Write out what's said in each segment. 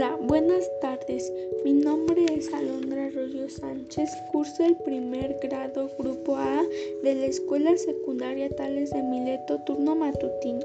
Hola, buenas tardes. Mi nombre es Alondra Arroyo Sánchez. Curso el primer grado Grupo A de la Escuela Secundaria Tales de Mileto, turno matutino.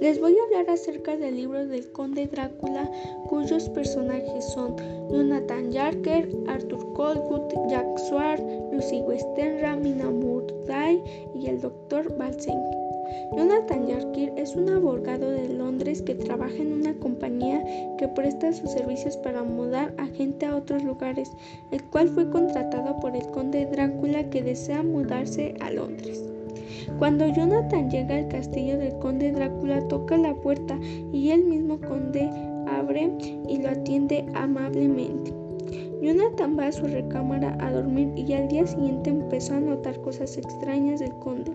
Les voy a hablar acerca del libro del Conde Drácula, cuyos personajes son Jonathan Yarker, Arthur Colwood, Jack Swart, Lucy Westenra, Mina Murday y el Dr. Balseng. Jonathan Yarkir es un abogado de Londres que trabaja en una compañía que presta sus servicios para mudar a gente a otros lugares, el cual fue contratado por el conde Drácula que desea mudarse a Londres. Cuando Jonathan llega al castillo del conde Drácula toca la puerta y el mismo conde abre y lo atiende amablemente. Jonathan va a su recámara a dormir y al día siguiente empezó a notar cosas extrañas del conde,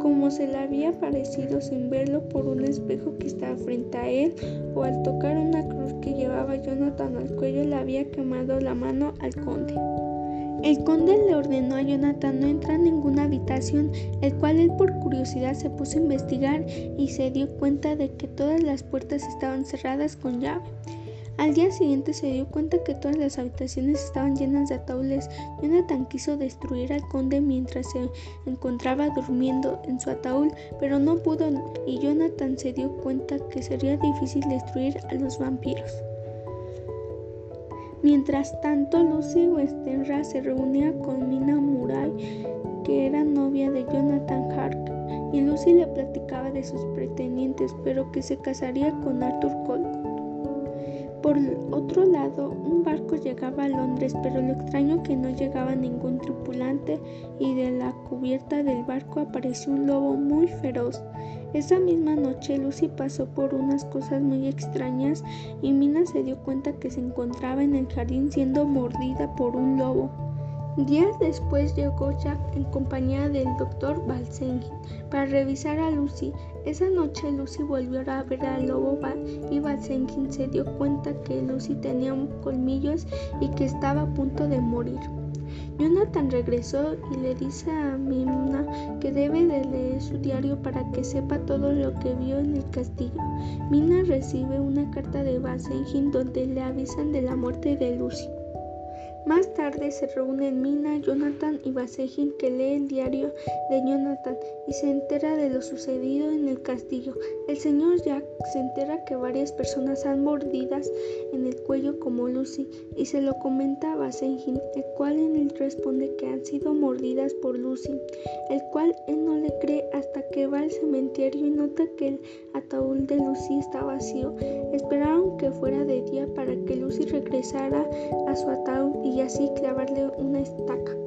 como se le había parecido sin verlo por un espejo que estaba frente a él o al tocar una cruz que llevaba Jonathan al cuello le había quemado la mano al conde. El conde le ordenó a Jonathan no entrar en ninguna habitación, el cual él por curiosidad se puso a investigar y se dio cuenta de que todas las puertas estaban cerradas con llave. Al día siguiente se dio cuenta que todas las habitaciones estaban llenas de ataúdes. Jonathan quiso destruir al conde mientras se encontraba durmiendo en su ataúd, pero no pudo y Jonathan se dio cuenta que sería difícil destruir a los vampiros. Mientras tanto, Lucy Westenra se reunía con Mina Murray, que era novia de Jonathan Hark, y Lucy le platicaba de sus pretendientes, pero que se casaría con Arthur Cole. Por otro lado, un barco llegaba a Londres, pero lo extraño que no llegaba ningún tripulante y de la cubierta del barco apareció un lobo muy feroz. Esa misma noche Lucy pasó por unas cosas muy extrañas y Mina se dio cuenta que se encontraba en el jardín siendo mordida por un lobo. Días después llegó Jack en compañía del doctor Balsengin para revisar a Lucy. Esa noche Lucy volvió a ver al lobo y Balsengin se dio cuenta que Lucy tenía colmillos y que estaba a punto de morir. Jonathan regresó y le dice a Mimna que debe de leer su diario para que sepa todo lo que vio en el castillo. Mina recibe una carta de Balsengin donde le avisan de la muerte de Lucy. Más tarde se reúnen Mina, Jonathan y Basejin que lee el diario de Jonathan y se entera de lo sucedido en el castillo. El señor Jack se entera que varias personas han mordidas en el cuello como Lucy y se lo comenta a Basejin, el cual en él responde que han sido mordidas por Lucy, el cual él no le cree hasta que va al cementerio y nota que el ataúd de Lucy está vacío. Esperaron que fuera de día para que Lucy regresara a su ataúd así clavarle una estaca.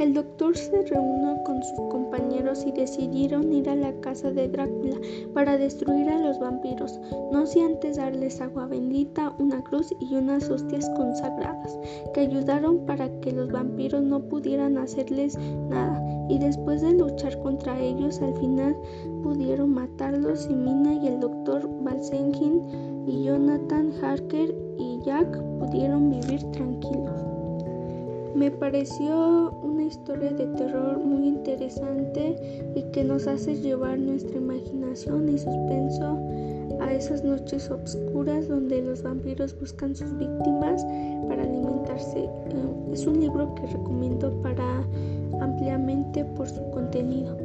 El doctor se reunió con sus compañeros y decidieron ir a la casa de Drácula para destruir a los vampiros, no sin antes darles agua bendita, una cruz y unas hostias consagradas, que ayudaron para que los vampiros no pudieran hacerles nada. Y después de luchar contra ellos, al final pudieron matarlos y Mina y el doctor Balsengin y Jonathan Harker y Jack pudieron vivir tranquilos. Me pareció una historia de terror muy interesante y que nos hace llevar nuestra imaginación y suspenso a esas noches oscuras donde los vampiros buscan sus víctimas para alimentarse. Eh, es un libro que recomiendo para ampliamente por su contenido.